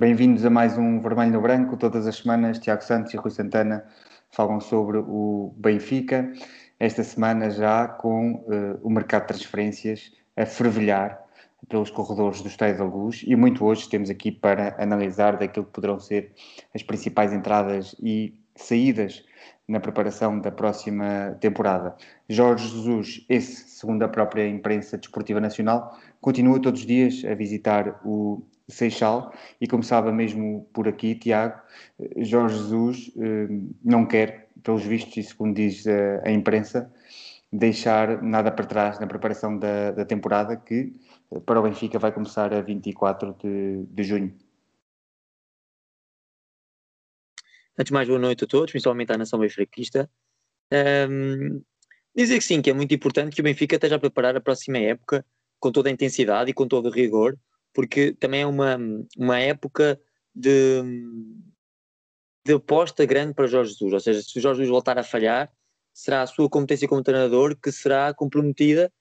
Bem-vindos a mais um Vermelho no Branco. Todas as semanas, Tiago Santos e Rui Santana falam sobre o Benfica. Esta semana já com uh, o mercado de transferências a fervilhar pelos corredores do Estádio da Luz e muito hoje temos aqui para analisar daquilo que poderão ser as principais entradas e saídas na preparação da próxima temporada. Jorge Jesus, esse, segundo a própria imprensa desportiva nacional, continua todos os dias a visitar o Seixal e começava mesmo por aqui, Tiago, Jorge Jesus eh, não quer, pelos vistos e segundo diz a, a imprensa, deixar nada para trás na preparação da, da, temporada que para o Benfica vai começar a 24 de, de junho. Antes de mais, boa noite a todos, principalmente à nação benfiquista. Um, dizer que sim, que é muito importante que o Benfica esteja a preparar a próxima época com toda a intensidade e com todo o rigor, porque também é uma, uma época de, de aposta grande para Jorge Jesus. Ou seja, se Jorge Jesus voltar a falhar, será a sua competência como treinador que será comprometida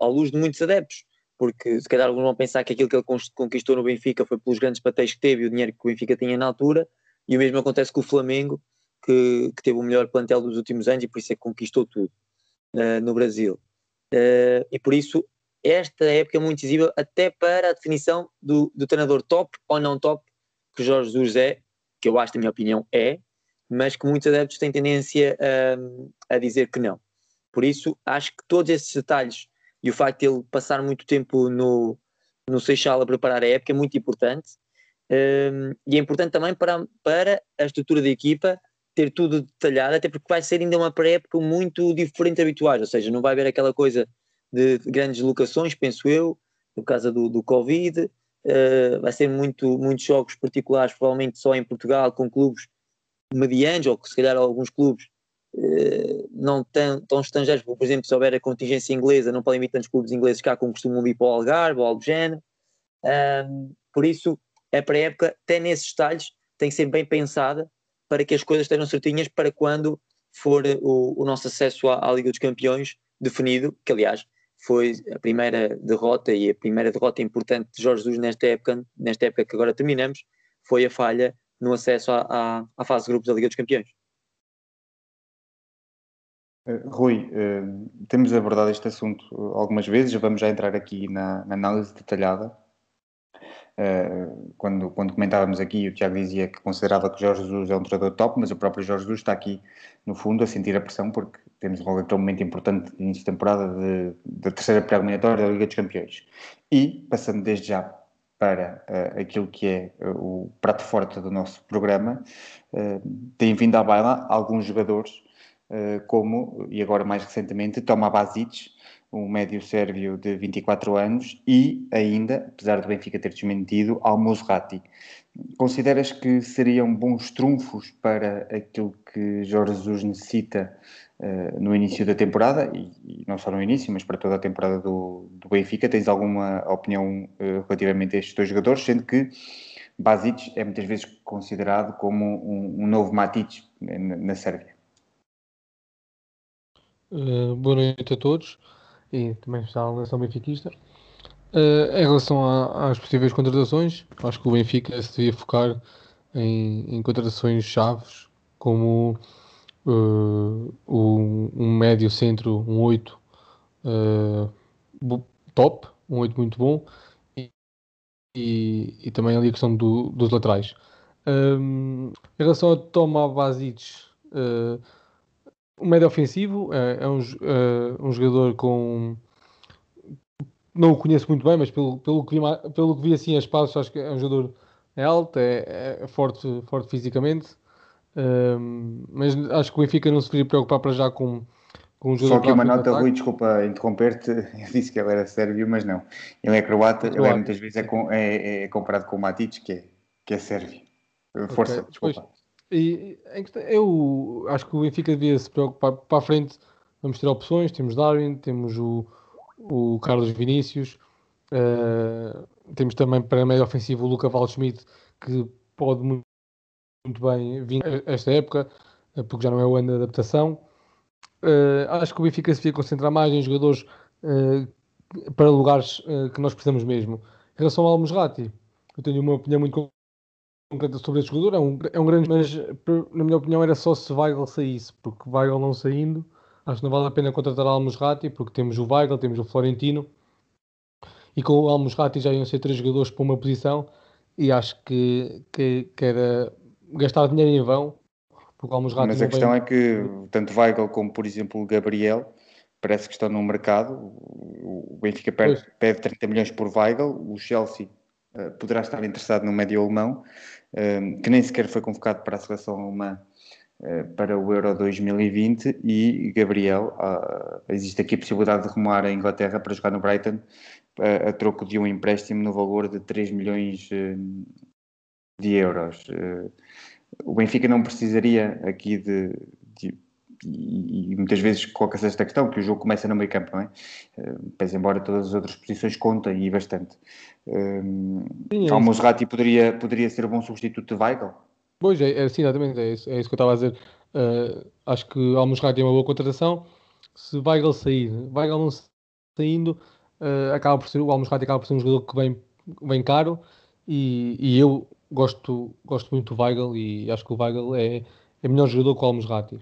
à luz de muitos adeptos. Porque se calhar alguns vão pensar que aquilo que ele conquistou no Benfica foi pelos grandes pateios que teve e o dinheiro que o Benfica tinha na altura, e o mesmo acontece com o Flamengo, que, que teve o melhor plantel dos últimos anos e por isso é que conquistou tudo uh, no Brasil. Uh, e por isso esta época é muito decisiva até para a definição do, do treinador top ou não top que Jorge Jesus é, que eu acho, na minha opinião, é, mas que muitos adeptos têm tendência a, a dizer que não. Por isso, acho que todos esses detalhes e o facto de ele passar muito tempo no, no Seixal a preparar a época é muito importante. Um, e é importante também para, para a estrutura da equipa ter tudo detalhado, até porque vai ser ainda uma pré-época muito diferente de habituais, ou seja, não vai haver aquela coisa de grandes locações, penso eu, por causa do, do Covid. Uh, vai ser muito, muitos jogos particulares, provavelmente só em Portugal, com clubes medianos, ou que se calhar alguns clubes uh, não tão, tão estrangeiros, por exemplo, se houver a contingência inglesa, não podem vir tantos clubes ingleses cá como costumam vir para o Algarve ou Algene. Um, por isso, a pré-época, até nesses detalhes, tem que ser bem pensada para que as coisas estejam certinhas para quando for o, o nosso acesso à, à Liga dos Campeões definido, que aliás foi a primeira derrota e a primeira derrota importante de Jorge Jesus nesta época, nesta época que agora terminamos, foi a falha no acesso à, à, à fase de grupos da Liga dos Campeões. Uh, Rui, uh, temos abordado este assunto algumas vezes, vamos já entrar aqui na, na análise detalhada. Quando, quando comentávamos aqui, o Tiago dizia que considerava que Jorge Jesus é um treinador top, mas o próprio Jorge Jesus está aqui, no fundo, a sentir a pressão, porque temos logo aquele momento importante de início de temporada da terceira pré-eliminatória da Liga dos Campeões. E, passando desde já para uh, aquilo que é uh, o prato forte do nosso programa, uh, tem vindo à baila alguns jogadores, como, e agora mais recentemente, Toma Basic, um médio sérvio de 24 anos, e ainda, apesar do Benfica ter desmentido, Al Musrati. Consideras que seriam bons trunfos para aquilo que Jorge Jesus necessita uh, no início da temporada, e, e, não só no início, mas para toda a temporada do, do Benfica? Tens alguma opinião uh, relativamente a estes dois jogadores, sendo que Basic é muitas vezes considerado como um, um novo Matic na, na Sérvia? Uh, boa noite a todos e também está a nação benfiquista. Uh, em relação a, às possíveis contratações, acho que o Benfica se devia focar em, em contratações chaves, como uh, um, um, médio centro, um 8 uh, eh, top, um 8 muito bom, e, e, e também ali a questão do, dos laterais. Um, em relação a Toma Basic, uh, um médio ofensivo, é, é um, um jogador com não o conheço muito bem, mas pelo, pelo, que, vi, pelo que vi assim as passos, acho que é um jogador é alto, é, é forte, forte fisicamente. Um, mas acho que o Benfica não se deveria preocupar para já com, com um jogador. Só que uma nota, Rui, desculpa interromper-te, eu disse que ele era sérvio, mas não. Ele é croata, é ele é, muitas vezes é, com, é, é, comparado com o Matic, que é, que é sérvio. Força, okay. desculpa. Pois, e, eu acho que o Benfica devia se preocupar para a frente. Vamos ter opções, temos Darwin, temos o, o Carlos Vinícius. Uh, temos também para meio ofensivo o Luca Waldschmidt, que pode muito, muito bem vir esta época, uh, porque já não é o ano de adaptação. Uh, acho que o Benfica se devia concentrar mais em jogadores para lugares que nós precisamos mesmo. Em relação ao Almusrati, eu tenho uma opinião muito sobre esse jogador, é um, é um grande, mas na minha opinião era só se Weigl saísse, porque Weigl não saindo, acho que não vale a pena contratar Almusrati, porque temos o Weigl, temos o Florentino, e com o Almusrati já iam ser três jogadores para uma posição, e acho que, que, que era gastar dinheiro em vão, porque o Almusrati Mas a questão é que tanto Weigl como, por exemplo, o Gabriel, parece que estão no mercado, o Benfica pede, pede 30 milhões por Weigl, o Chelsea uh, poderá estar interessado no médio alemão, uh, que nem sequer foi convocado para a seleção alemã uh, para o Euro 2020 e Gabriel, existe aqui a possibilidade de rumar a Inglaterra para jogar no Brighton a troco de um empréstimo no valor de 3 milhões de euros. o Benfica não precisaria aqui de, de e, e, muitas vezes coloca-se esta questão, que o jogo começa no meio campo, não é? Uh, pese embora todas as outras posições contem e bastante. Uh, é Almozrati poderia, poderia ser um bom substituto de Weigl? Pois, é, é sim, exatamente, é isso, é isso que eu estava a dizer. Uh, acho que Almozrati é uma boa contratação. Se Weigl sair, Weigl não saindo, uh, acaba por ser, o Almozrati acaba por ser um jogador que vem, vem caro e, e eu gosto, gosto muito do Weigl e acho que o Weigl é, é melhor jogador que o Almozrati.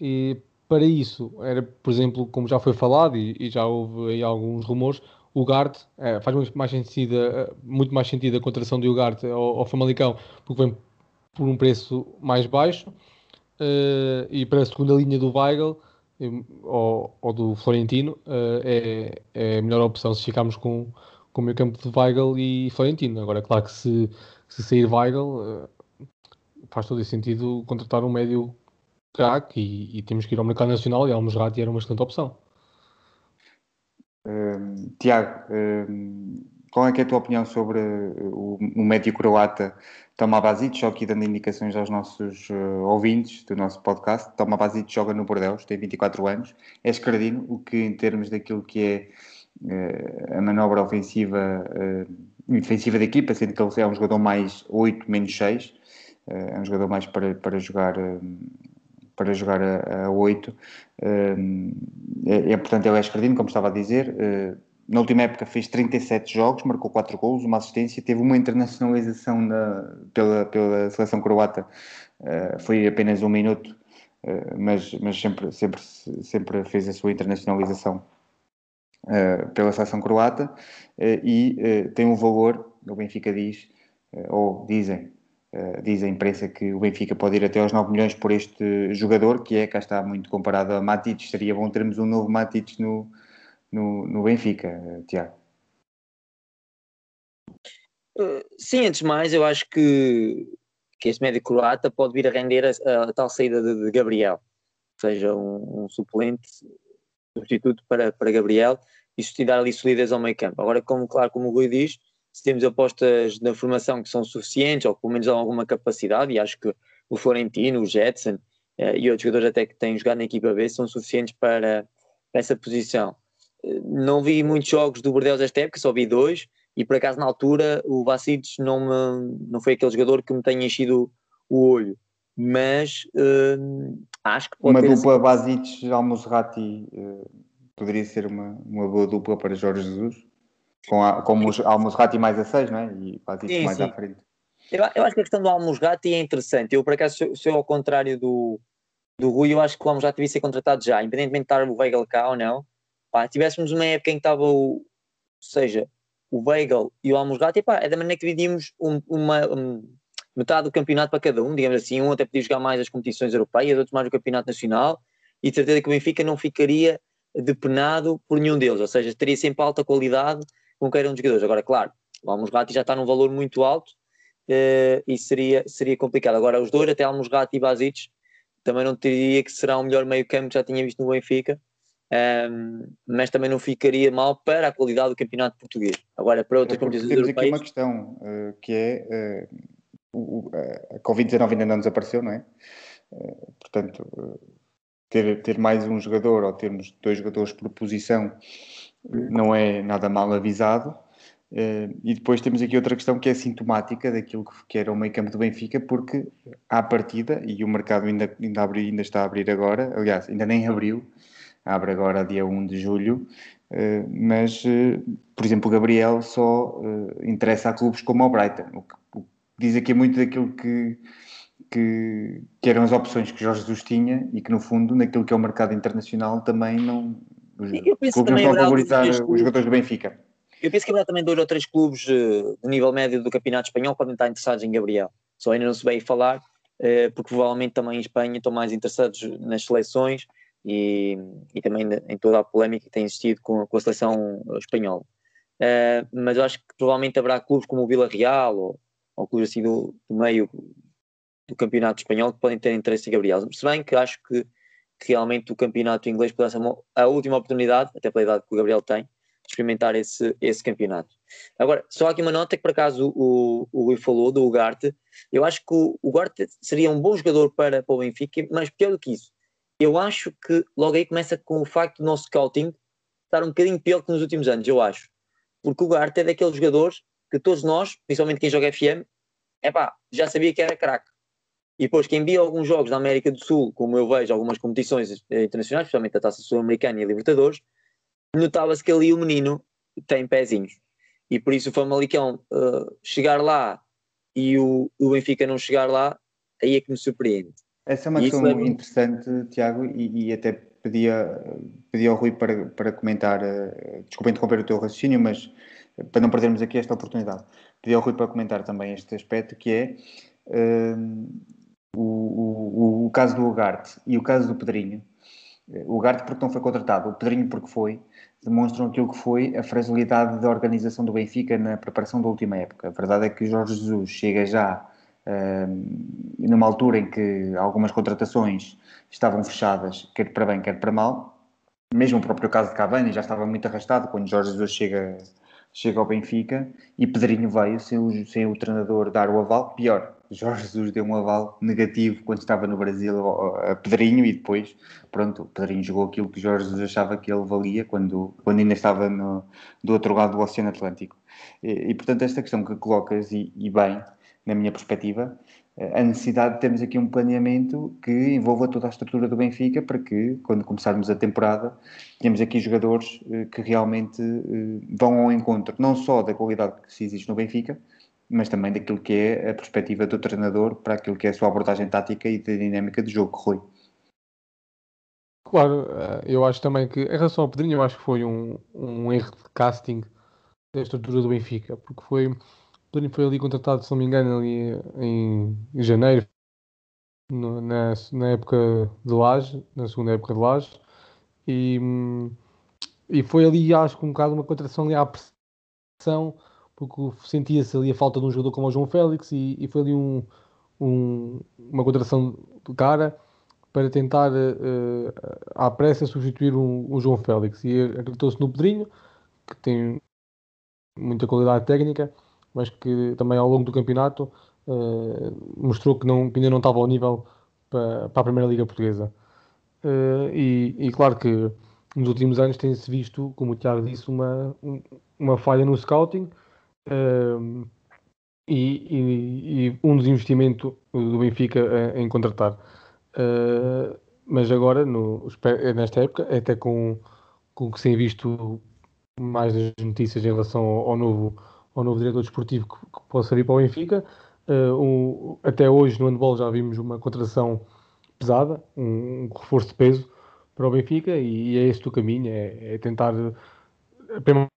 E para isso, era, por exemplo, como já foi falado e, e já houve aí alguns rumores, o Gart é, faz muito mais, sentido, eh, muito mais sentido a contratação do Ugarte ao, ao Famalicão, porque vem por um preço mais baixo. Uh, e para a segunda linha do Weigl ou, ou, do Florentino uh, é, é, a melhor opção se ficarmos com, com o meio campo de Weigl e Florentino. Agora, claro que se, se sair Weigl, uh, faz todo esse sentido contratar um médio craque e, temos que ir ao mercado nacional e Almosrati era uma excelente opção. Uh, Tiago, uh, qual é, é a tua opinião sobre o, o médio croata Toma Basic, só aqui dando indicações aos nossos uh, ouvintes do nosso podcast. Toma Basic joga no Bordeaux, tem 24 anos, é escardino, o que em termos daquilo que é uh, a manobra ofensiva uh, defensiva da equipa, sendo que ele é um jogador mais 8, menos 6, é um jogador mais para, para jogar para jogar a, a 8. Uh, é, é, portanto, ele é escardino, como estava a dizer. Na última época fez 37 jogos, marcou 4 golos, uma assistência, teve uma internacionalização na, pela, pela seleção croata, foi apenas um minuto, mas, mas sempre, sempre, sempre fez a sua internacionalização pela seleção croata e tem um valor, o Benfica diz, ou dizem, diz a imprensa que o Benfica pode ir até aos 9 milhões por este jogador, que é, cá está muito comparado a Matic. Seria bom termos um novo Matic no, no, no Benfica, Tiago. Sim, antes de mais, eu acho que, que este médio croata pode vir a render a, a tal saída de, de, Gabriel, seja, um, um suplente, substituto para, para Gabriel e sustentar ali solidez ao meio campo. Agora, como, claro, como o Rui diz, se temos apostas na formação que são suficientes, ou pelo menos alguma capacidade, e acho que o Florentino, o Jetson eh, e outros jogadores até que têm jogado na equipa B são suficientes para essa posição. Eh, não vi muitos jogos do Bordeaux esta época, só vi dois, e por acaso na altura o Vacic não, não foi aquele jogador que me tenha enchido o olho, mas uh, acho que pode Uma dupla assim... Vacic-Almozrati uh, poderia ser uma, uma boa dupla para Jorge Jesus? Com, a, com o Almusrati mais a 6, não é? E isso sim, mais sim. à frente. Eu, eu, acho que a questão do Almusrati é interessante. Eu, por acaso, se eu ao contrário do, do Rui, eu acho que o Almusrati devia ser contratado já, independentemente de estar o Weigl cá ou não. Pá, tivéssemos uma época em que estava o, ou seja, o Weigl e o Almusrati, pá, é da maneira que dividimos um, uma, um, metade do campeonato para cada um, digamos assim. Um até podia jogar mais as competições europeias, outros mais o campeonato nacional, e de certeza que o Benfica não ficaria depenado por nenhum deles, ou seja, teria sempre alta qualidade com qualquer um dos jogadores. Agora, claro, o Almusrati já está num valor muito alto uh, e seria, seria complicado. Agora, os dois, até Almusrati e Basic, também não diria que será o melhor meio campo que já tinha visto no Benfica, um, ehm, mas também não ficaria mal para a qualidade do campeonato português. Agora, para outras é competições temos europeias... aqui uma questão, uh, que é, uh, a Covid-19 ainda não desapareceu, não é? portanto, ter, ter mais um jogador ou termos dois jogadores por posição não é nada mal avisado. E depois temos aqui outra questão que é sintomática daquilo que era o meio campo do Benfica, porque à partida, e o mercado ainda, ainda, abre, ainda está a abrir agora, aliás, ainda nem abriu, abre agora dia 1 de julho, mas, por exemplo, o Gabriel só interessa a clubes como o Brighton, o que, diz aqui muito daquilo que, que, que, eram as opções que Jorge Jesus tinha e que, no fundo, naquilo que é o mercado internacional, também não. Os eu penso clubes não estão a valorizar os jogadores do Benfica. Eu penso que haverá também dois ou três clubes uh, de nível médio do Campeonato Espanhol que podem estar interessados em Gabriel. Só ainda não se veio falar, uh, porque provavelmente também em Espanha estão mais interessados nas seleções e, e também em toda a polémica que tem existido com, com a seleção espanhola. Uh, mas eu acho que provavelmente haverá clubes como o Vila Real ou, ou clubes assim do, do meio do campeonato espanhol que podem ter interesse em Gabriel. Se bem que acho que, que realmente o campeonato inglês pode ser a última oportunidade, até pela idade que o Gabriel tem, de experimentar esse, esse campeonato. Agora, só aqui uma nota que por acaso o, o Rui falou do Ugarte. Eu acho que o, o Ugarte seria um bom jogador para, para o Benfica, mas pior do que isso, eu acho que logo aí começa com o facto do nosso scouting estar um bocadinho pior que nos últimos anos, eu acho. Porque o Ugarte é daqueles jogadores que todos nós, principalmente quem joga FM, é pá, já sabia que era craque. E depois, quem via alguns jogos da América do Sul, como eu vejo algumas competições internacionais, especialmente a Taça Sul-Americana e a Libertadores, notava-se que ali o menino tem pezinhos. E por isso o Famalicão uh, chegar lá e o, o Benfica não chegar lá, aí é que me surpreende. Essa é uma questão interessante, Tiago, e, e, até pedia, pedia ao Rui para, para comentar, uh, desculpa interromper o teu raciocínio, mas para não perdermos aqui esta oportunidade, pedia ao Rui para comentar também este aspecto que é uh, o, o, o, caso do Ugarte e o caso do Pedrinho. O Ugarte porque não foi contratado, o Pedrinho porque foi, demonstram aquilo que foi a fragilidade da organização do Benfica na preparação da última época. A verdade é que Jorge Jesus chega já uh, numa altura em que algumas contratações estavam fechadas, quer para bem, quer para mal. Mesmo o próprio caso de Cavani já estava muito arrastado quando Jorge Jesus chega, chega ao Benfica e Pedrinho veio sem o, sem o treinador dar o aval. Pior, Jorge Jesus deu um aval negativo quando estava no Brasil a Pedrinho e depois, pronto, Pedrinho jogou aquilo que Jorge Jesus achava que ele valia quando, quando ainda estava no, do outro lado do Oceano Atlântico. E, e portanto, esta questão que colocas, e, e, bem, na minha perspectiva, a necessidade de termos aqui um planeamento que envolva toda a estrutura do Benfica para que, quando começarmos a temporada, tenhamos aqui jogadores eh, que realmente eh, vão ao encontro não só da qualidade que se existe no Benfica, mas também daquilo que é a perspectiva do treinador para aquilo que é a sua abordagem tática e da dinâmica de jogo, Rui. Claro, eh, eu acho também que, em relação ao Pedrinho, eu acho que foi um, um erro de casting da estrutura do Benfica, porque foi, Pedrinho foi ali contratado, se não me engano, ali em, janeiro, no, na, na época de Laje, na segunda época de Laje, e, e foi ali, acho que um bocado uma contratação ali à pressão porque sentia-se ali a falta de um jogador como o João Félix e, e foi ali um, um, uma contratação de cara para tentar uh, à pressa substituir um, um João Félix. E acreditou-se no Pedrinho que tem muita qualidade técnica mas que também ao longo do campeonato uh, mostrou que, não, que ainda não estava ao nível para, para a Primeira Liga Portuguesa uh, e, e, claro que nos últimos anos tem-se visto, como o Tiago disse, uma, uma falha no scouting Uh, e, e, e, um dos investimentos do Benfica em contratar. Mas agora, no, nesta época, até com, com o que se tem visto mais das notícias em relação ao, ao novo, ao novo diretor desportivo que, que possa vir para o Benfica, uh, até hoje no handball já vimos uma contratação pesada, um, um reforço de peso para o Benfica e, e é esse o caminho, é, é tentar, primeiro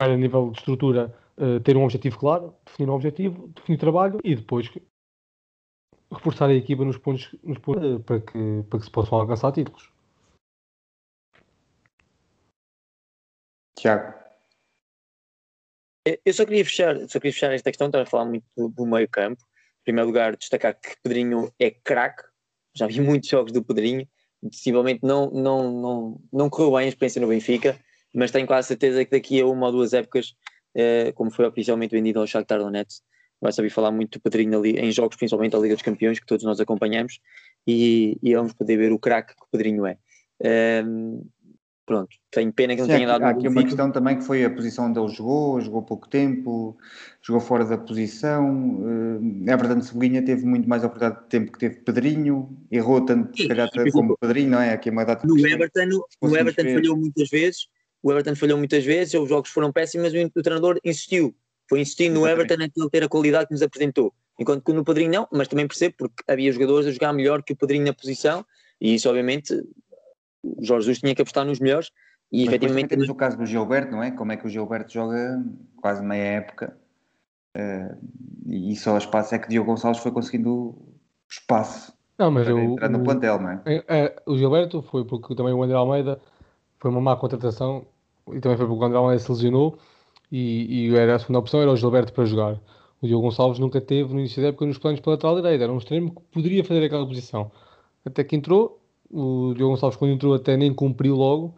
a nível de estrutura, eh, ter um objetivo claro, definir um objetivo, definir trabalho e depois reforçar a equipa nos pontos, nos pontos uh, para, que, para que se possam alcançar títulos. Tiago. Eu só queria fechar, só queria fechar esta questão, estava a falar muito do, do meio campo. Em primeiro lugar, destacar que Pedrinho é craque. Já vi muitos jogos do Pedrinho. Possivelmente não, não, não, não correu bem a experiência no Benfica, mas tenho quase certeza que daqui a uma ou duas épocas eh, como foi oficialmente vendido ao Shakhtar Donetsk. Vai saber falar muito do Pedrinho ali, em jogos, principalmente da Liga dos Campeões, que todos nós acompanhamos, e, e vamos poder ver o craque que o Pedrinho é. Ehm, pronto, tenho pena que não Sim, tenha dado. Há aqui uma questão também que foi a posição onde ele jogou, jogou pouco tempo, jogou fora da posição. Uh, Everton Cebolinha teve muito mais oportunidade de tempo que teve Pedrinho, errou tanto, se calhar, como Pedrinho, não é? Aqui é uma data no Everton, no Everton falhou muitas vezes o Everton falhou muitas vezes, os jogos foram péssimos, mas o, treinador insistiu. Foi insistindo no Everton naquilo ter a qualidade que nos apresentou. Enquanto que no Padrinho não, mas também percebo porque havia jogadores a jogar melhor que o Padrinho na posição e isso obviamente o Jorge Jesus tinha que apostar nos melhores e Mas efetivamente temos o caso do Gilberto, não é? Como é que o Gilberto joga quase meia época uh, e só o espaço é que Diogo Gonçalves foi conseguindo espaço não, mas para o, entrar no o- plantel, não é? é- é, o Gilberto foi porque também o André Almeida foi uma má contratação e também foi porque o André Almeida se lesionou e, e era a segunda opção era o Gilberto para jogar. O Diogo Gonçalves nunca teve no início da época nos planos para lateral direito, era um extremo que poderia fazer aquela posição. Até que entrou, o Diogo Gonçalves quando entrou até nem cumpriu logo,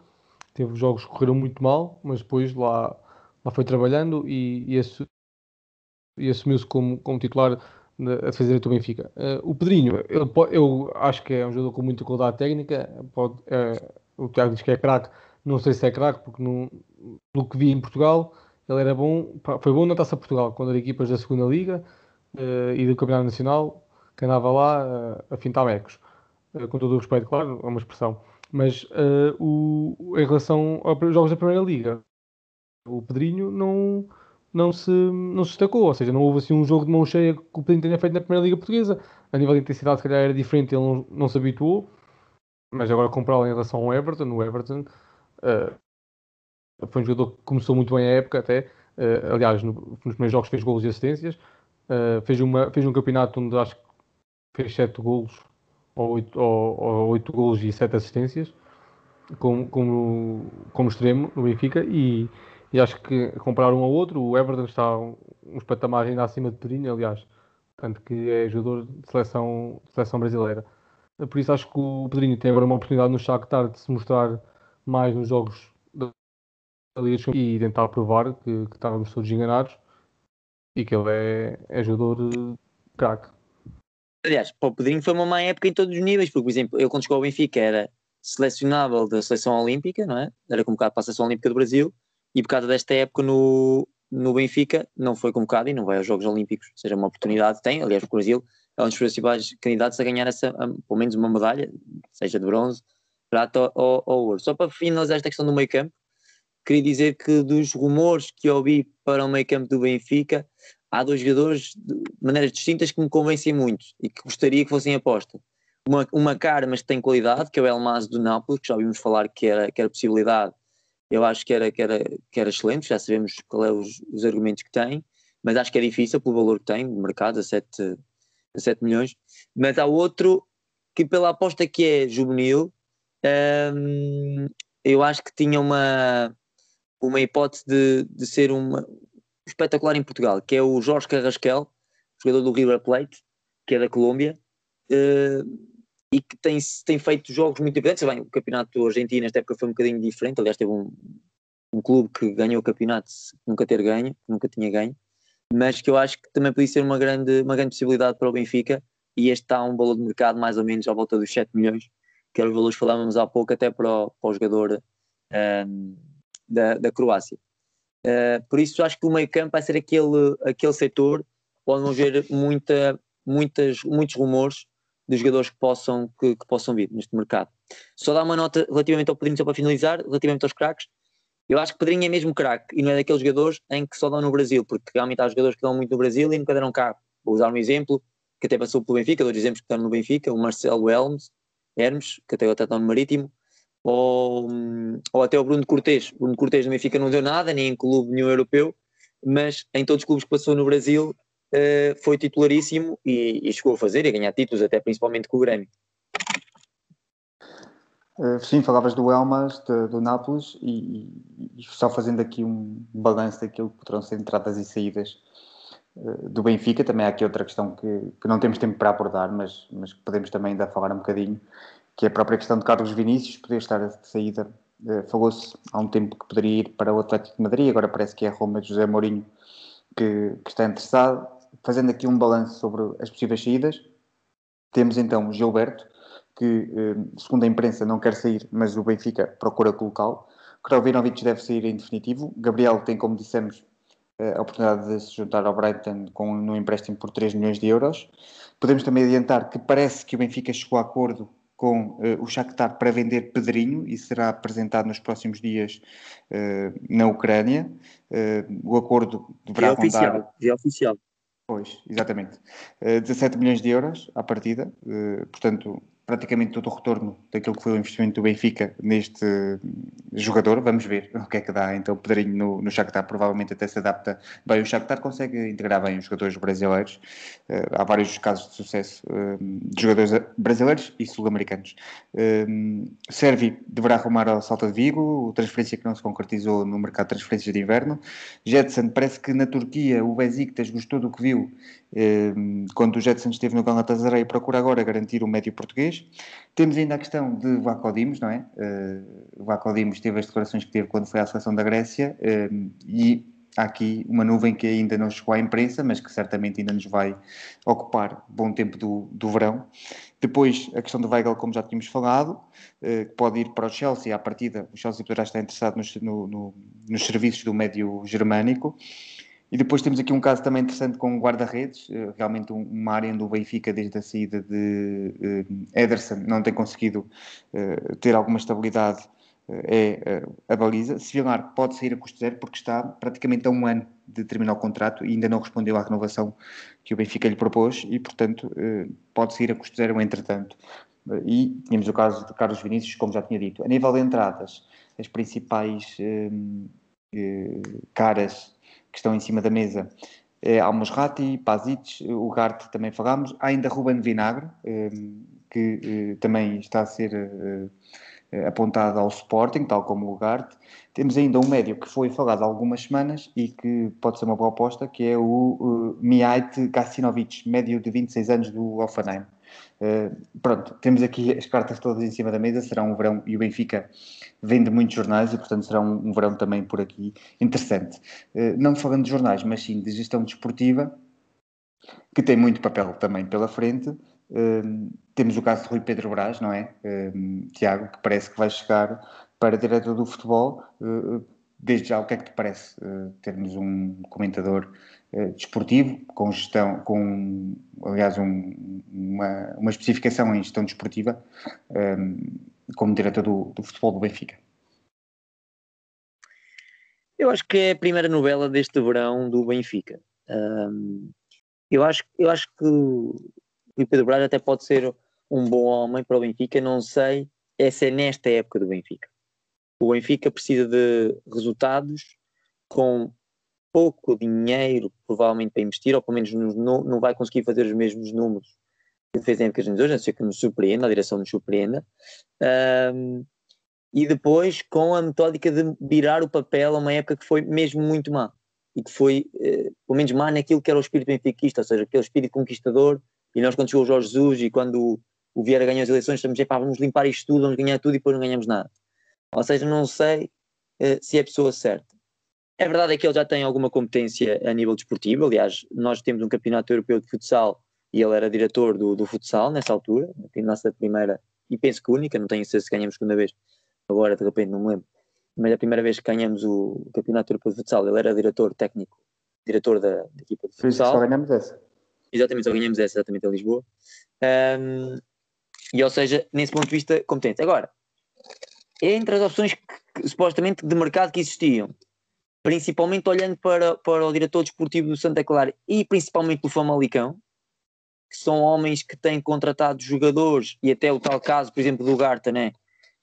teve jogos que correram muito mal, mas depois lá, lá foi trabalhando e, e, e assumiu-se como, como titular a defesa do Benfica. Eh, o Pedrinho, po- eu acho que é um jogador com muita qualidade técnica. Pode, eh, o Tiago diz que é craque, não sei se é craque, porque não, pelo que vi em Portugal, ele era bom, foi bom na Taça Portugal, quando era equipas da segunda Liga eh, e do Campeonato Nacional, que andava lá a fintar mecos. Eh, com todo o respeito, claro, é uma expressão. Mas eh, o, em relação aos jogos da Primeira Liga, o Pedrinho não, não, se, não se destacou, ou seja, não houve assim um jogo de mão cheia que o Pedrinho tenha feito na Primeira Liga Portuguesa. A nível de intensidade, se calhar era diferente, ele não, não se habituou, mas agora comprá-lo em relação ao Everton, o Everton eh, foi um jogador que começou muito bem a época, até. eh, aliás, no- nos primeiros jogos fez golos e assistências, fez, uma, fez um campeonato onde acho que fez 7 golos, ou 8, ou, ou 8 golos e 7 assistências como, como, como extremo no Benfica e, e acho que comparar um ao outro, o Everton está uns patamares ainda acima de Pedrinho, aliás, tanto que é jogador de seleção, de seleção brasileira. Por isso acho que o Pedrinho tem agora uma oportunidade no Shakhtar de se mostrar mais nos jogos da Liga e tentar provar que, que estávamos todos enganados e que ele é, é jogador craque. Aliás, para o Pedrinho foi uma má época em todos os níveis, porque, por exemplo, ele quando chegou ao Benfica era selecionável da seleção olímpica, não é? Era convocado para a seleção olímpica do Brasil e por causa desta época no, no Benfica não foi convocado e não vai aos Jogos Olímpicos, ou seja, uma oportunidade tem, aliás, o Brasil é um dos principais candidatos a ganhar essa, a- pelo menos uma medalha, seja de bronze, prata ou, ou ouro. Só para finalizar esta questão do meio campo, queria dizer que dos rumores que ouvi para o meio campo do Benfica, há dois jogadores de maneiras distintas que me convencem muito e que gostaria que fossem aposta. Uma, uma cara, mas que tem qualidade, que é o Elmas do Nápoles, que já ouvimos falar que era, que era possibilidade. Eu acho que era, que era, que era excelente, já sabemos qual é os, os argumentos que tem, mas acho que é difícil pelo valor que tem, de mercado, a 7, a 7 milhões. Mas há outro que, pela aposta que é juvenil, hum, eu acho que tinha uma, uma hipótese de, de ser uma, espetacular em Portugal, que é o Jorge Carrasquel, jogador do River Plate, que é da Colômbia, eh, e que tem, tem feito jogos muito importantes. Bem, o campeonato argentino nesta época foi um bocadinho diferente, aliás teve um, um clube que ganhou o campeonato nunca ter ganho, nunca tinha ganho, mas que eu acho que também podia ser uma grande, uma grande possibilidade para o Benfica, e este está um valor de mercado mais ou menos à volta dos 7 milhões, que eram os valores que falávamos há pouco até para o, para o jogador ehm, da, da Croácia. Uh, por isso acho que o meio campo vai ser aquele, aquele setor onde vão ver muita, muitas, muitos rumores de jogadores que possam, que, que possam vir neste mercado. Só dar uma nota relativamente ao Pedrinho, só para finalizar, relativamente aos craques. Eu acho que Pedrinho é mesmo craque e não é daqueles jogadores em que só dão no Brasil, porque realmente há jogadores que dão muito no Brasil e nunca deram cá. Vou usar um exemplo que até passou pelo Benfica, dois exemplos que estão no Benfica, o Marcelo Helms, Hermes, que até até está no Marítimo, ou, ou até o Bruno Cortes. O Bruno Cortes no Benfica não deu nada, nem em clube nenhum europeu, mas em todos os clubes que passou no Brasil uh, foi titularíssimo e, e, chegou a fazer e a ganhar títulos, até principalmente com o Grêmio. Uh, sim, falavas do Elmas, de, do Nápoles, e, e, só fazendo aqui um balanço daquilo que poderão ser entradas e saídas uh, do Benfica. Também há aqui outra questão que, que não temos tempo para abordar, mas, mas podemos também ainda falar um bocadinho, que é a própria questão de Carlos Vinícius, poder estar de saída. Uh, Falou-se há um tempo que poderia ir para o Atlético de Madrid, agora parece que é a Roma de José Mourinho que, que está interessado. Fazendo aqui um balanço sobre as possíveis saídas, temos então Gilberto, que segundo a imprensa não quer sair, mas o Benfica procura colocá-lo. Krovinovic deve sair em definitivo. Gabriel tem, como dissemos, a oportunidade de se juntar ao Brighton com, no empréstimo por 3 milhões de euros. Podemos também adiantar que parece que o Benfica chegou a acordo com uh, o Shakhtar para vender Pedrinho e será apresentado nos próximos dias uh, na Ucrânia. Uh, o acordo deverá é oficial, É oficial. Pois, exatamente. 17 milhões de euros à partida, portanto, praticamente todo o retorno daquilo que foi o investimento do Benfica neste jogador. Vamos ver o que é que dá então Pedrinho no, no Shakhtar, provavelmente até se adapta bem. O Shakhtar consegue integrar bem os jogadores brasileiros. Uh, há vários casos de sucesso uh, de jogadores brasileiros e sul-americanos. Uh, Servi deverá arrumar ao Salta de Vigo, transferência que não se concretizou no mercado de transferências de inverno. Jetson, parece que na Turquia o Besiktas gostou do que viu quando o Jetson esteve no Galatasaray e procura agora garantir o médio português. Temos ainda a questão de Vlaco Dimos, não é? Uh, Vlaco Dimos teve as declarações que teve quando foi à seleção da Grécia uh, e há aqui uma nuvem que ainda não chegou à imprensa, mas que certamente ainda nos vai ocupar bom tempo do, do verão. Depois, a questão do Weigl, como já tínhamos falado, uh, que pode ir para o Chelsea, à partida, o Chelsea poderá estar interessado nos, no, no, nos serviços do médio germânico. E depois temos aqui um caso também interessante com o guarda-redes, eh, realmente uma área onde o Benfica, desde a saída de uh, Ederson, não tem conseguido uh, ter alguma estabilidade, é a baliza. Sevilar pode sair a custo zero porque está praticamente a um ano de terminar o contrato e ainda não respondeu à renovação que o Benfica lhe propôs e, portanto, pode sair a custo zero entretanto. E tínhamos o caso de Carlos Vinícius, como já tinha dito. A nível de entradas, as principais caras que estão em cima da mesa. É, Almosrati, Pazic, o Garte também falámos. Ainda Ruben Vinagre, ehm, que eh, também está a ser eh, eh, apontado ao Sporting, tal como o Garte. Temos ainda um médio que foi falado há algumas semanas e que pode ser uma boa aposta, que é o Mijait Gacinovic, médio de 26 anos do Offenheim. Uh, pronto, temos aqui as cartas todas em cima da mesa, será um verão e o Benfica vende muitos jornais e, portanto, será um, um verão também por aqui interessante. Uh, não falando de jornais, mas sim de gestão desportiva, que tem muito papel também pela frente. Uh, temos o caso de Rui Pedro Brás, não é? Tiago, que parece que vai chegar para diretor do futebol. desde já, o que é que te parece termos um comentador eh, desportivo, com gestão, com, aliás, um, uma, uma especificação em gestão desportiva, um, ehm, como diretor do, do futebol do Benfica. Eu acho que é a primeira novela deste verão do Benfica. Um, ehm, eu, acho, eu acho que o Pedro Braz até pode ser um bom homem para o Benfica, não sei essa é nesta época do Benfica. O Benfica precisa de resultados com pouco dinheiro, provavelmente, para investir, ou pelo menos não, não vai conseguir fazer os mesmos números que fez em épocas hoje, a não ser que nos surpreenda, a direção nos surpreenda. Um, e depois com a metódica de virar o papel a uma época que foi mesmo muito má. E que foi, eh, pelo menos, má naquilo que era o espírito benfiquista, ou seja, aquele espírito conquistador. E nós, quando chegou o Jorge Jesus e quando o, o Vieira ganhou as eleições, estamos, epá, vamos limpar isto tudo, vamos ganhar tudo e depois não ganhamos nada. Ou seja, não sei eh, se é a pessoa certa. A verdade é que ele já tem alguma competência a nível desportivo. Aliás, nós temos um campeonato europeu de futsal e ele era diretor do, do futsal nessa altura, na nossa primeira, e penso que única, não tenho certeza se ganhamos segunda vez, agora de repente não me lembro, mas a primeira vez que ganhamos o campeonato europeu de futsal, ele era diretor técnico, diretor da, da equipa de futsal. Só ganhamos essa. Exatamente, só ganhamos essa, exatamente, em Lisboa. Um, e ou seja, nesse ponto de vista, competente. Agora, entre as opções que, supostamente de mercado que existiam, principalmente olhando para, para o diretor desportivo do Santa Clara e principalmente do Famalicão, que são homens que têm contratado jogadores, e até o tal caso, por exemplo, do Garta, né?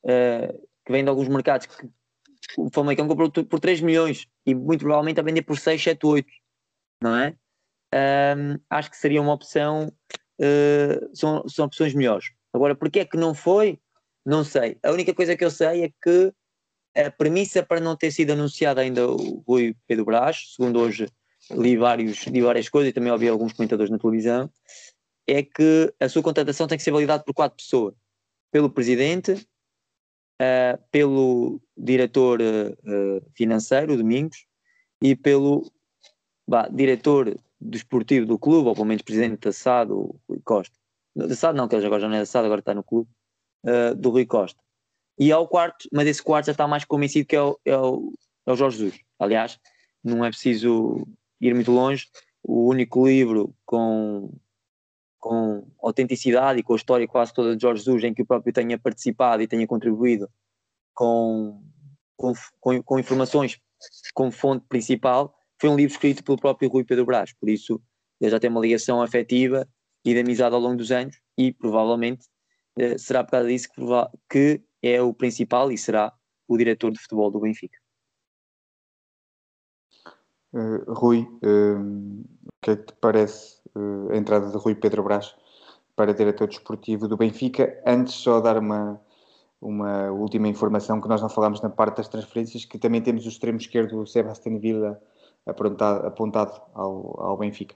Uh, que vem de alguns mercados que o Famalicão comprou por 3 milhões e muito provavelmente a vender por 6, 7, 8, não é? Acho que seria uma opção, uh, são, são opções melhores. Agora, porquê é que não foi? Não sei. A única coisa que eu sei é que a premissa para não ter sido anunciado ainda o Rui Pedro Brás, segundo hoje li, vários, li várias coisas e também ouvi alguns comentadores na televisão, é que a sua contratação tem que ser validada por quatro pessoas: pelo presidente, uh, pelo diretor uh, financeiro, Domingos, e pelo bah, diretor desportivo do clube, ou pelo menos presidente da SAD, o Rui Costa. Da SAD não, que ele agora já não é da SAD, agora está no clube, uh, do Rui Costa. E ao quarto, mas esse quarto já está mais convencido que é o, é o, é o Jorge Jesus. Aliás, não é preciso ir muito longe. O único livro com, com autenticidade e com a história quase toda de Jorge Jesus, em que o próprio tenha participado e tenha contribuído com, com, com, com informações como fonte principal, foi um livro escrito pelo próprio Rui Pedro Brás, por isso ele já tem uma ligação afetiva e de amizade ao longo dos anos e provavelmente eh, será por causa disso que, que é o principal e será o diretor de futebol do Benfica. Uh, Rui, uh, o que é que te parece uh, a entrada de Rui Pedro Brás para diretor desportivo do Benfica? Antes só dar uma, uma última informação que nós não falámos na parte das transferências, que também temos o extremo esquerdo Sebastián Villa apontado, apontado ao, ao Benfica.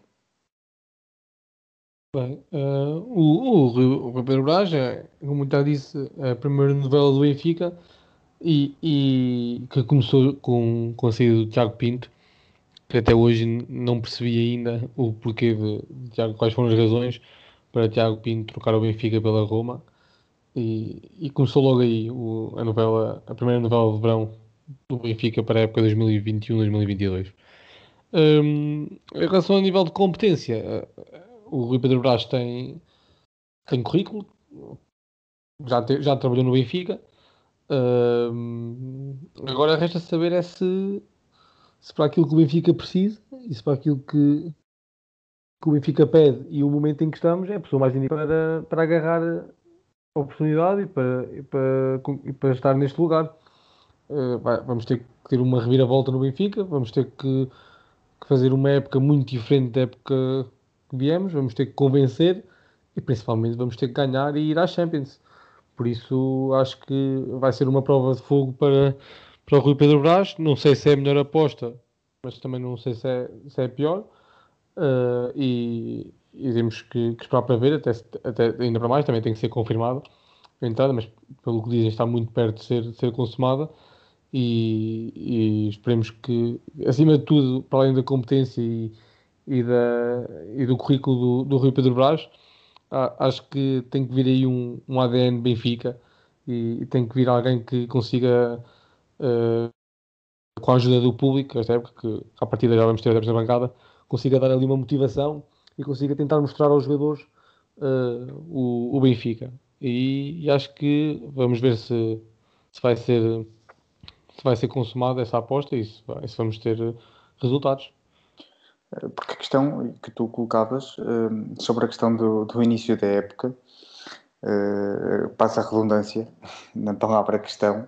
Bem, uh, o, o, o Pedro Brás, é, como já disse, é a primeira novela do Benfica e, e que começou com, com a saída do Tiago Pinto, que até hoje não percebi ainda o porquê de, de Tiago, quais foram as razões para Tiago Pinto trocar o Benfica pela Roma. E, e começou logo aí o, a novela, a primeira novela de verão do Benfica para a época 2021-2022. Um, em relação ao nível de competência, o Rui Pedro Brás tem, tem currículo, já, te, já trabalhou no Benfica. Um, agora resta saber é se, se para aquilo que o Benfica precisa e se para aquilo que, que o Benfica pede e o momento em que estamos é a pessoa mais indicada para, para agarrar a oportunidade e para, e para, e para estar neste lugar. Uh, vamos ter que ter uma reviravolta no Benfica, vamos ter que, que fazer uma época muito diferente da época viemos, vamos ter que convencer e principalmente vamos ter que ganhar e ir à Champions. Por isso acho que vai ser uma prova de fogo para, para o Rui Pedro Brás. Não sei se é a melhor aposta, mas também não sei se é, se é pior. Uh, e, e, temos que, que, esperar para ver, até, até, ainda para mais, também tem que ser confirmada a entrada, mas pelo que dizem está muito perto de ser, de ser consumada. E, e, esperemos que, acima de tudo, para além da competência e, e, da, e do currículo do, do Rui Pedro Brás, acho que tem que vir aí um, um ADN Benfica e, e, tem que vir alguém que consiga, uh, com a ajuda do público, esta época, que a partir já vamos ter na bancada, consiga dar ali uma motivação e consiga tentar mostrar aos jogadores uh, o, o, Benfica. E, e, acho que vamos ver se, se vai ser se vai ser consumada essa aposta e se, se vamos ter resultados. Porque a questão que tu colocavas hum, sobre a questão do, do início da época, uh, passa a redundância na palavra questão,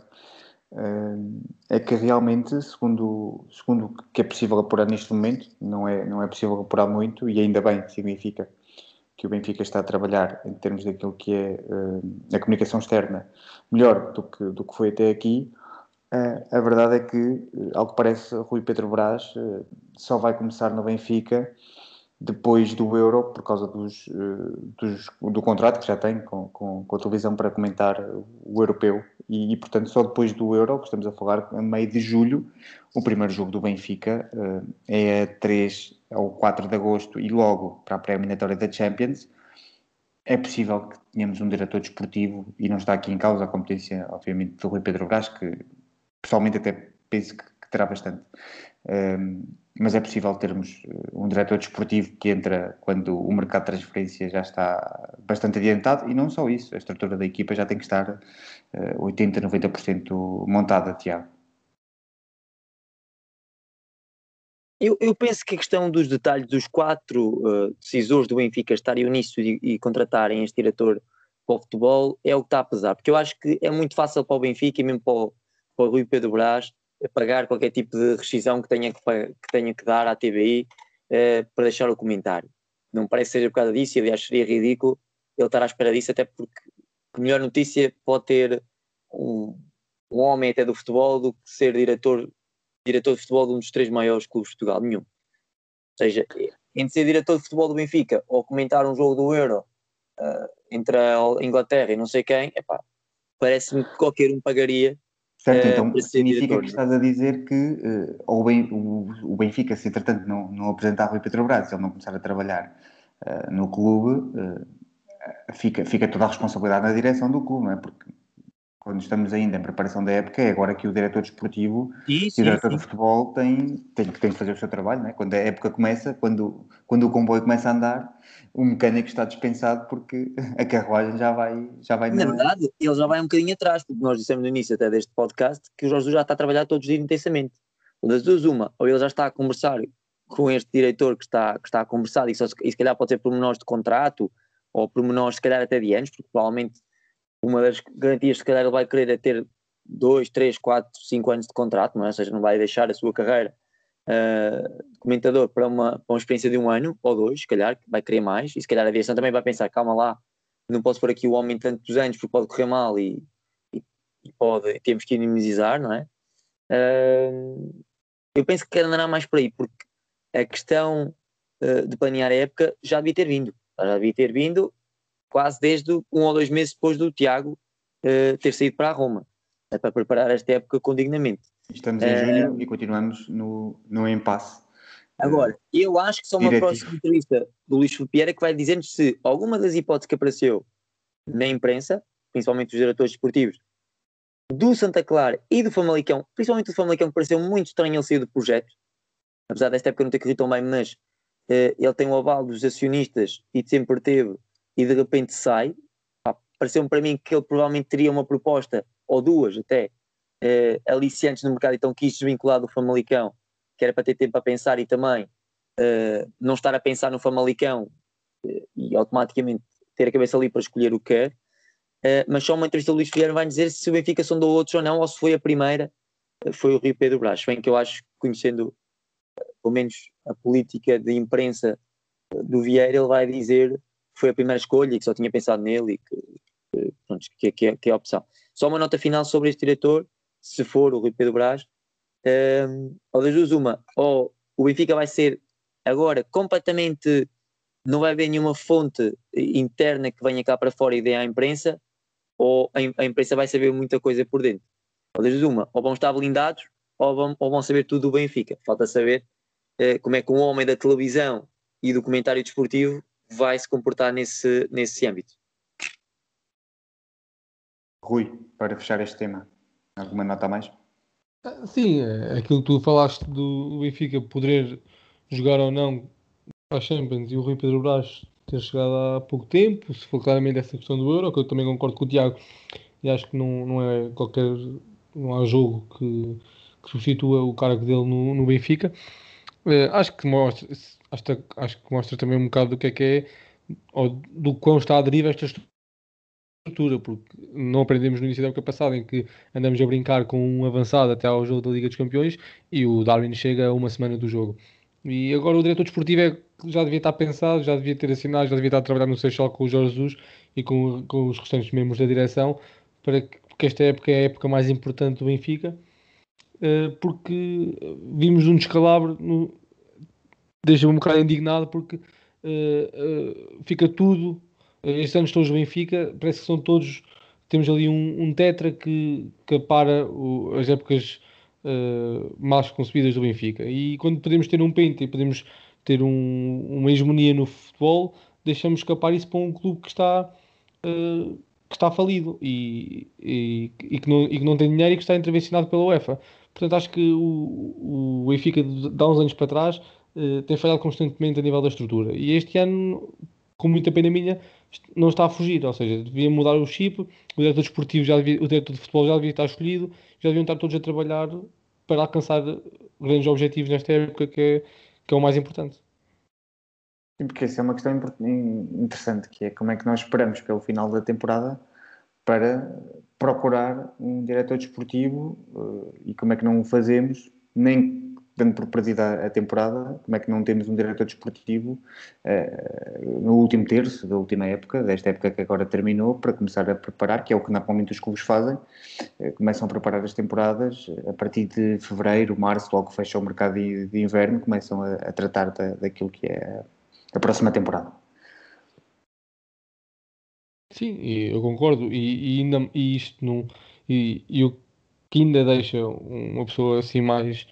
uh, é que realmente, segundo, segundo o que é possível apurar neste momento, não é, não é possível apurar muito, e ainda bem, significa que o Benfica está a trabalhar em termos daquilo que é a comunicação externa melhor do que, do que foi até aqui, a verdade é que, uh, ao que parece, Rui Pedro Brás uh, só vai começar no Benfica depois do Euro, por causa dos, dos, do contrato que já tem com, com, com, a televisão para comentar o europeu. E, e, portanto, só depois do Euro, que estamos a falar, a meio de julho, o primeiro jogo do Benfica é a 3 ou 4 de agosto e logo para a pré-eliminatória da Champions. É possível que tenhamos um diretor desportivo e não está aqui em causa a competência, obviamente, do Rui Pedro Brás, que pessoalmente até penso que, que terá bastante. Um, mas é possível termos eh, um diretor desportivo que entra quando o mercado de transferência já está bastante adiantado e não só isso, a estrutura da equipa já tem que estar uh, 80, 90% montada, Tiago. Eu, eu, penso que a questão dos detalhes dos quatro uh, decisores do Benfica estarem unidos e, e contratarem este diretor para o futebol é o que está a pesar, porque eu acho que é muito fácil para o Benfica e mesmo para o, para o Rui Pedro Brás pagar qualquer tipo de rescisão que tenha que, que, tenha que dar à TVI eh, para deixar o comentário. Não parece seja por causa disso, e aliás seria ridículo ele estar à espera disso, até porque a melhor notícia pode ter um, um homem até do futebol do que ser diretor, diretor de futebol de um dos três maiores clubes de Portugal, nenhum. Ou seja, entre ser diretor de futebol do Benfica ou comentar um jogo do Euro uh, entre a Inglaterra e não sei quem, parece-me que qualquer um pagaria Certo, uh, então significa diretor, que estás a dizer que uh, ou o, o, Benfica, se entretanto não, não apresentar Rui Petrobras, se ele não começar a trabalhar uh, no clube, fica, fica toda a responsabilidade na direção do clube, não é? Porque quando estamos ainda em preparação da época, é agora que o diretor desportivo Isso, e o diretor de futebol tem, tem, tem que fazer o seu trabalho, né? quando a época começa, quando, quando o comboio começa a andar, o mecânico está dispensado porque a carruagem já vai, já vai Na verdade, ele já vai um bocadinho atrás, porque nós dissemos no início até deste podcast que o Jorge já está a trabalhar todos os dias intensamente. Das duas, uma, ou ele já está a conversar com este diretor que está, que está a conversar, e, só, e se calhar pode ser pormenores de contrato, ou pormenores se calhar até de anos, porque provavelmente uma das garantias se calhar ele vai querer é ter 2, 3, 4, 5 anos de contrato, não é? ou seja, não vai deixar a sua carreira uh, de comentador para uma, para uma experiência de um ano ou dois, se calhar, vai querer mais, e se calhar a aviação também vai pensar, calma lá, não posso pôr aqui o homem tantos anos porque pode correr mal e, e, e pode, temos que minimizar, não é? Uh, eu penso que quer andar mais por aí, porque a questão uh, de planear a época já devia ter vindo, já devia ter vindo quase desde um ou dois meses depois do Tiago uh, ter saído para a Roma, é para preparar esta época com dignamente. Estamos em junho e continuamos no, no impasse. Agora, eu acho que só uma diretivo. próxima entrevista do Luís Filipe que vai dizer-nos se alguma das hipóteses que apareceu na imprensa, principalmente os diretores desportivos, do Santa Clara e do Famalicão, principalmente do Famalicão, que pareceu muito estranho ele sair do projeto, apesar desta época não ter corrido tão bem, mas uh, ele tem o aval dos acionistas e sempre teve, e de repente sai. Pareceu-me para mim que ele provavelmente teria uma proposta, ou duas até, uh, aliciantes no mercado, então quis desvincular do Famalicão, que era para ter tempo a pensar e também uh, não estar a pensar no Famalicão e automaticamente ter a cabeça ali para escolher o que quer. Uh, mas só uma entrevista do Luís Vieira vai dizer se o Benfica sondou outros ou não, ou se foi a primeira, uh, foi o Rio Pedro Brás. Bem que eu acho, conhecendo pelo menos a política de imprensa do Vieira, ele vai dizer foi a primeira escolha e que só tinha pensado nele e que, pronto, que, que, é, que é a opção. Só uma nota final sobre este diretor, se for o Rui Pedro Brás, um, ou das duas uma, ou o Benfica vai ser agora completamente, não vai haver nenhuma fonte interna que venha cá para fora e dê à imprensa, ou a, a imprensa vai saber muita coisa por dentro. Ou das duas uma, ou vão estar blindados, ou vão, ou vão saber tudo do Benfica. Falta saber uh, como é que um homem da televisão e do comentário desportivo vai se comportar nesse, nesse âmbito. Rui, para fechar este tema, alguma nota a mais? Ah, sim, é aquilo que tu falaste do Benfica poder jogar ou não a Champions e o Rui Pedro Brás ter chegado há pouco tempo, se for claramente essa questão do Euro, que eu também concordo com o Tiago, e acho que não, não é qualquer, não há jogo que, que substitua o cargo dele no, no Benfica. Uh, acho que mostra, acho, acho que mostra também um bocado do que é que é, ou do quão está a deriva esta estrutura, porque não aprendemos no início da época passada em que andamos a brincar com um avançado até ao jogo da Liga dos Campeões e o Darwin chega uma semana do jogo. E agora o diretor desportivo é, já devia estar pensado, já devia ter assinado, já devia estar a trabalhar no Seixal com o Jorge Jesus e com, com os restantes membros da direção, para que, porque esta época é a época mais importante do Benfica, uh, porque vimos um descalabro, no, deixa-me um bocado indignado, porque uh, uh, fica tudo, estes anos todos do Benfica, parece que são todos, temos ali um, um tetra que, que para o, as épocas uh, mais concebidas do Benfica. E quando podemos ter um pente e podemos ter um, uma hegemonia no futebol, deixamos escapar isso para um clube que está, uh, que está falido e, e, e, que não, e que não tem dinheiro e que está intervencionado pela UEFA. Portanto, acho que o, o Benfica, de há uns anos para trás, uh, tem falhado constantemente a nível da estrutura. E este ano, com muita pena minha, não está a fugir, ou seja, devia mudar o chip, o diretor desportivo já devia, o diretor de futebol já devia estar escolhido, já deviam estar todos a trabalhar para alcançar grandes objetivos nesta época que é, que é o mais importante. Sim, porque essa é uma questão interessante, que é como é que nós esperamos pelo final da temporada para procurar um diretor desportivo eh, e como é que não o fazemos, nem dando por perdida a temporada, como é que não temos um diretor desportivo uh, no último terço da última época, desta época que agora terminou, para começar a preparar, que é o que normalmente os clubes fazem, uh, começam a preparar as temporadas, a partir de fevereiro, março, logo fecha o mercado de, de inverno, começam a, a tratar da, daquilo que é a, próxima temporada. Sim, eu concordo, e, e, ainda, e isto não. E, e o que ainda deixa uma pessoa assim mais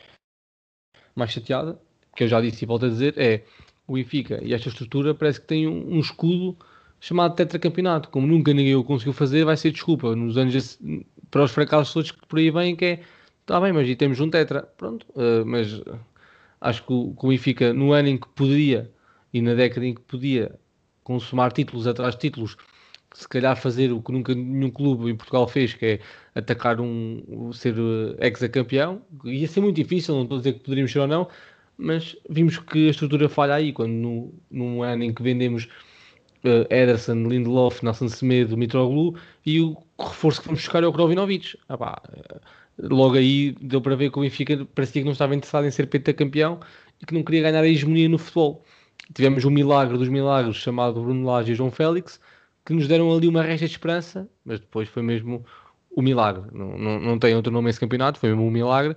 mais chateada, que eu já disse e volto a dizer, é o Benfica e esta estrutura parece que tem um, um escudo chamado tetracampeonato. Como nunca ninguém o conseguiu fazer, vai ser desculpa. Nos anos para os fracassos todos que por aí vêm, que é, está bem, mas e temos um tetra, pronto, uh, mas acho que o, que o Benfica, no ano em que poderia, e na década em que podia consumar títulos atrás de títulos, se calhar fazer o que nunca nenhum clube em Portugal fez, que é atacar um, ser eh, ex-campeão, ia ser muito difícil, não estou a dizer que poderíamos ser ou não, mas vimos que a estrutura falha aí, quando no, num ano em que vendemos uh, Ederson, Lindelof, Nelson Semedo, Mitroglou, e o reforço que vamos buscar é o Krovinovic. Ah, pá, uh, logo aí deu para ver que o Benfica parecia que não estava interessado em ser pentacampeão e que não queria ganhar a hegemonia no futebol. Tivemos um milagre dos milagres chamado Bruno Lage e João Félix, que nos deram ali uma resta de esperança, mas depois foi mesmo o milagre. Não, não, não tem outro nome esse campeonato, foi mesmo um milagre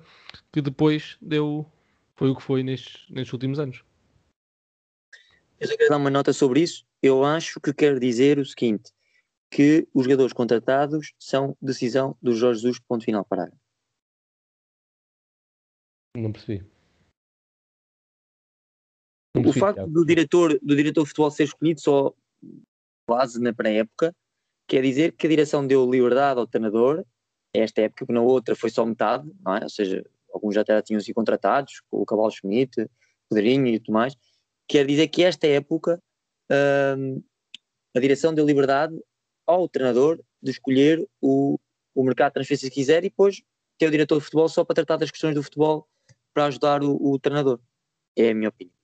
que depois deu, foi o que foi nestes, nestes últimos anos. Eu só quero dar uma nota sobre isso. Eu acho que quer dizer o seguinte: que os jogadores contratados são decisão do Jorge Jesus, ponto final, parágrafo. Não percebi. Não percebi o facto do diretor, do diretor de futebol ser escolhido só quase na pré-época, quer dizer que a direção deu liberdade ao treinador, esta época, que na outra foi só metade, não é? ou seja, alguns já até tinham sido contratados, o Cavalo Schmidt, Pedrinho e tudo mais, quer dizer que esta época hum, a direção deu liberdade ao treinador de escolher o, o mercado de transferência que quiser e depois ter o diretor de futebol só para tratar das questões do futebol para ajudar o, o treinador. É a minha opinião.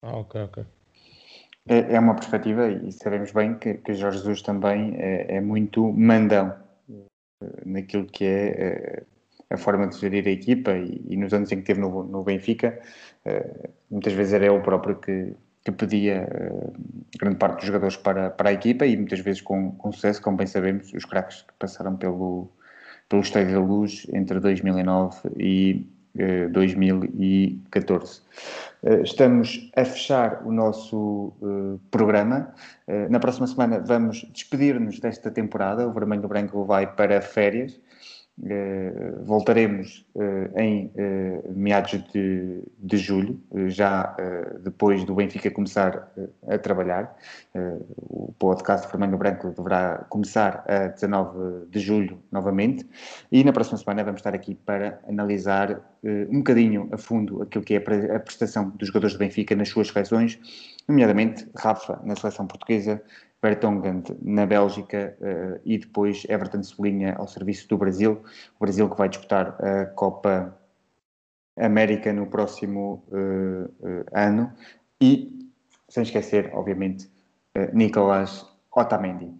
Ah, ok, ok. É, é uma perspectiva e sabemos bem que, que Jorge Jesus também é, é, muito mandão eh, naquilo que é eh, a forma de gerir a equipa e, e nos anos em que teve no, no Benfica, eh, muitas vezes era ele próprio que, que pedia grande parte dos jogadores para, para a equipa e muitas vezes com, com sucesso, como bem sabemos, os craques que passaram pelo, pelo Estádio da Luz entre 2009 e 2014. Eh, estamos a fechar o nosso eh, programa. Eh, na próxima semana vamos despedir-nos desta temporada. O Vermelho Branco vai para férias. Uh, voltaremos uh, em uh, meados de, de julho, já depois do Benfica começar a trabalhar. o podcast Vermelho Branco deverá começar a 19 de julho novamente. E na próxima semana vamos estar aqui para analisar um bocadinho a fundo aquilo que é a prestação dos jogadores do Benfica nas suas seleções, nomeadamente Rafa na seleção portuguesa, Bertongan na Bélgica uh, e depois Everton Cebolinha ao serviço do Brasil. O Brasil que vai disputar a Copa América no próximo uh, uh, ano. E, sem esquecer, obviamente, Nicolás Otamendi.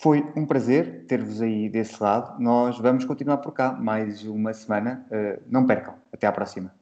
Foi um prazer ter-vos aí desse lado. Nós vamos continuar por cá mais uma semana. não percam. Até à próxima.